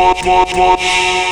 watch, watch, watch.